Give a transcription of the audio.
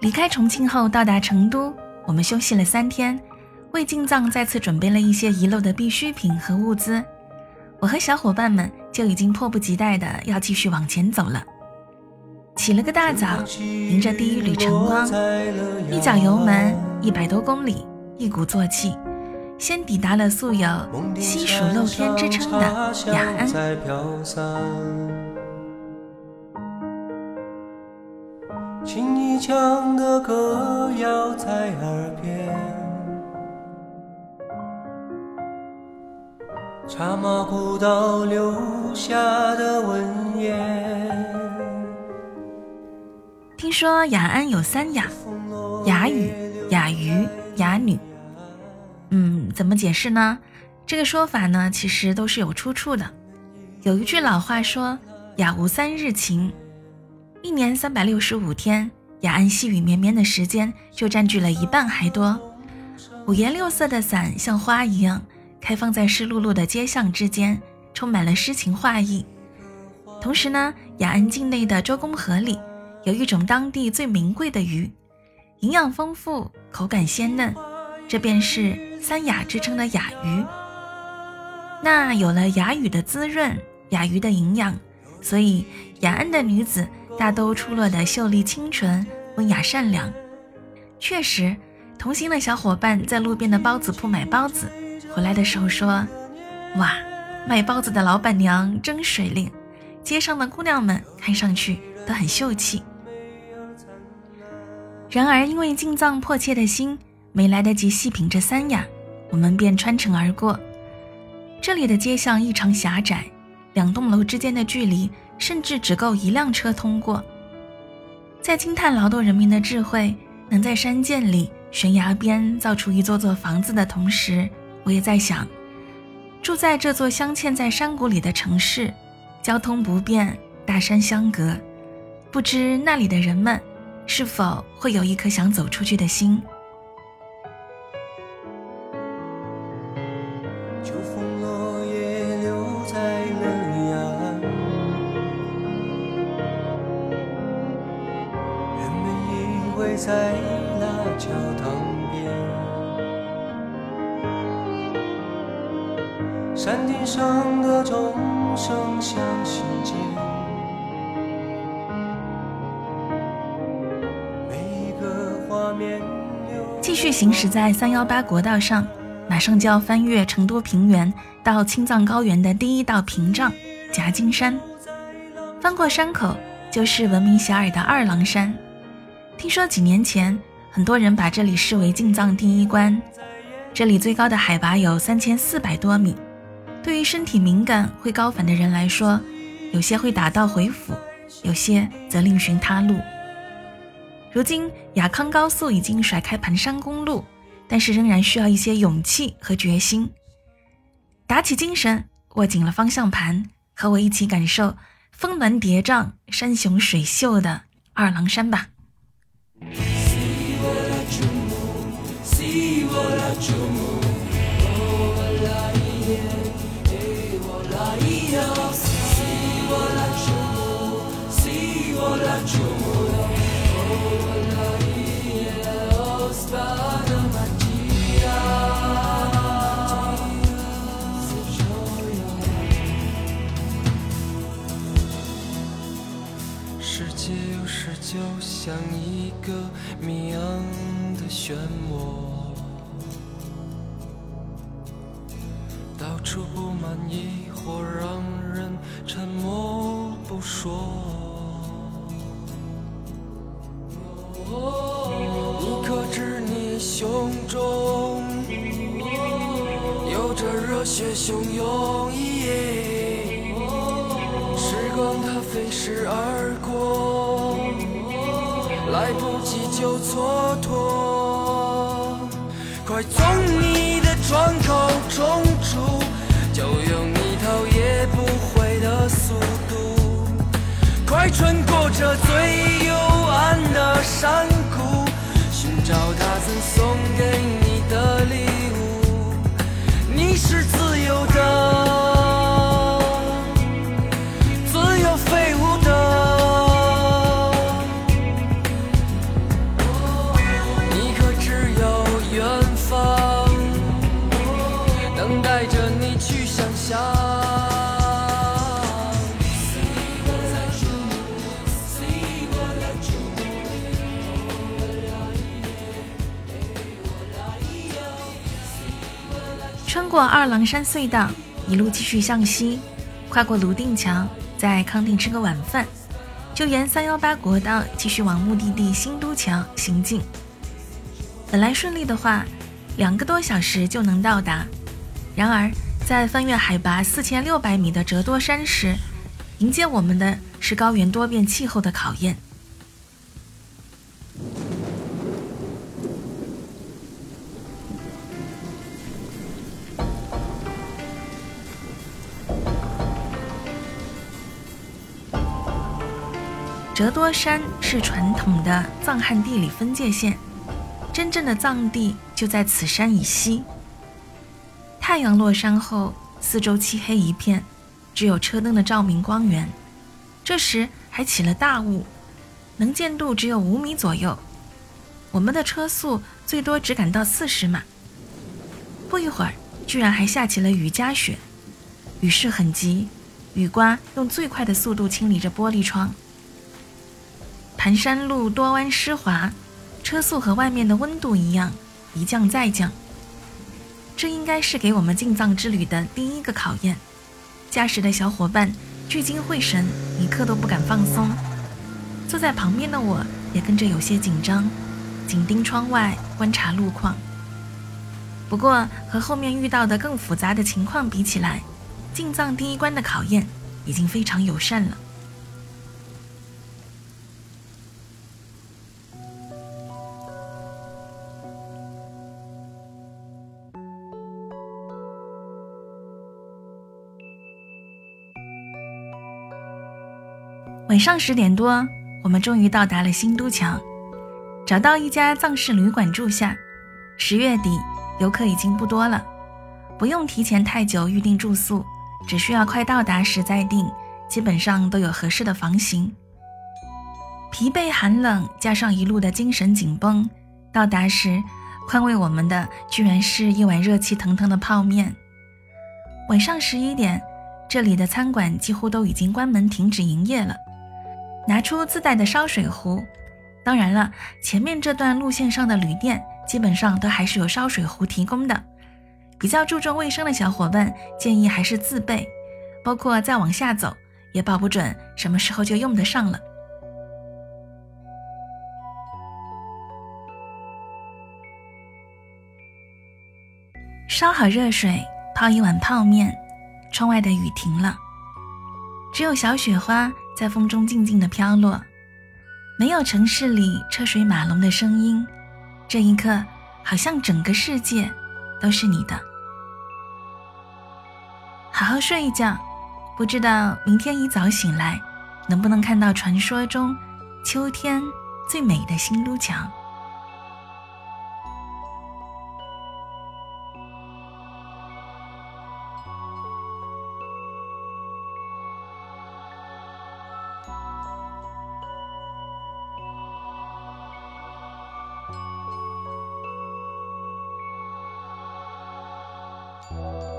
离开重庆后，到达成都，我们休息了三天，为进藏再次准备了一些遗漏的必需品和物资。我和小伙伴们就已经迫不及待的要继续往前走了。起了个大早，迎着第一缕晨光，一脚油门，一百多公里，一鼓作气，先抵达了素有“西蜀露天”之称的雅安。一腔的歌谣在耳边，茶马古道留下的文言。听说雅安有三雅：雅语、雅鱼、雅女。嗯，怎么解释呢？这个说法呢，其实都是有出处的。有一句老话说：“雅无三日晴。”一年三百六十五天，雅安细雨绵绵的时间就占据了一半还多。五颜六色的伞像花一样开放在湿漉漉的街巷之间，充满了诗情画意。同时呢，雅安境内的周公河里。有一种当地最名贵的鱼，营养丰富，口感鲜嫩，这便是三雅之称的雅鱼。那有了雅语的滋润，雅鱼的营养，所以雅安的女子大都出落的秀丽清纯、温雅善良。确实，同行的小伙伴在路边的包子铺买包子，回来的时候说：“哇，卖包子的老板娘真水灵，街上的姑娘们看上去都很秀气。”然而，因为进藏迫切的心，没来得及细品这三雅，我们便穿城而过。这里的街巷异常狭窄，两栋楼之间的距离甚至只够一辆车通过。在惊叹劳动人民的智慧，能在山涧里、悬崖边造出一座座房子的同时，我也在想，住在这座镶嵌在山谷里的城市，交通不便，大山相隔，不知那里的人们。是否会有一颗想走出去的心？依偎在那教堂边，山顶上的钟声响心间。继续行驶在三幺八国道上，马上就要翻越成都平原到青藏高原的第一道屏障——夹金山。翻过山口，就是闻名遐迩的二郎山。听说几年前，很多人把这里视为进藏第一关。这里最高的海拔有三千四百多米，对于身体敏感会高反的人来说，有些会打道回府，有些则另寻他路。如今雅康高速已经甩开盘山公路，但是仍然需要一些勇气和决心。打起精神，握紧了方向盘，和我一起感受峰峦叠嶂、山雄水秀的二郎山吧。see what I do. what I oh, lie, yeah. 有时就像一个谜样的漩涡，到处不满意或让人沉默不说。你可知你胸中有着热血汹涌？时光它飞逝而过。就蹉跎，快从你的窗口冲出，就用你头也不回的速度，快穿过这最幽暗的山谷，寻找他曾送给你的礼物。你是自由过二郎山隧道，一路继续向西，跨过泸定桥，在康定吃个晚饭，就沿三幺八国道继续往目的地新都桥行进。本来顺利的话，两个多小时就能到达。然而，在翻越海拔四千六百米的折多山时，迎接我们的是高原多变气候的考验。折多山是传统的藏汉地理分界线，真正的藏地就在此山以西。太阳落山后，四周漆黑一片，只有车灯的照明光源。这时还起了大雾，能见度只有五米左右。我们的车速最多只赶到四十码。不一会儿，居然还下起了雨夹雪，雨势很急，雨刮用最快的速度清理着玻璃窗。盘山路多弯湿滑，车速和外面的温度一样，一降再降。这应该是给我们进藏之旅的第一个考验。驾驶的小伙伴聚精会神，一刻都不敢放松。坐在旁边的我也跟着有些紧张，紧盯窗外观察路况。不过和后面遇到的更复杂的情况比起来，进藏第一关的考验已经非常友善了。晚上十点多，我们终于到达了新都桥，找到一家藏式旅馆住下。十月底，游客已经不多了，不用提前太久预定住宿，只需要快到达时再订，基本上都有合适的房型。疲惫寒冷加上一路的精神紧绷，到达时，宽慰我们的居然是一碗热气腾腾的泡面。晚上十一点，这里的餐馆几乎都已经关门停止营业了。拿出自带的烧水壶，当然了，前面这段路线上的旅店基本上都还是有烧水壶提供的。比较注重卫生的小伙伴建议还是自备，包括再往下走，也保不准什么时候就用得上了。烧好热水，泡一碗泡面，窗外的雨停了，只有小雪花。在风中静静的飘落，没有城市里车水马龙的声音。这一刻，好像整个世界都是你的。好好睡一觉，不知道明天一早醒来，能不能看到传说中秋天最美的新都桥。うん。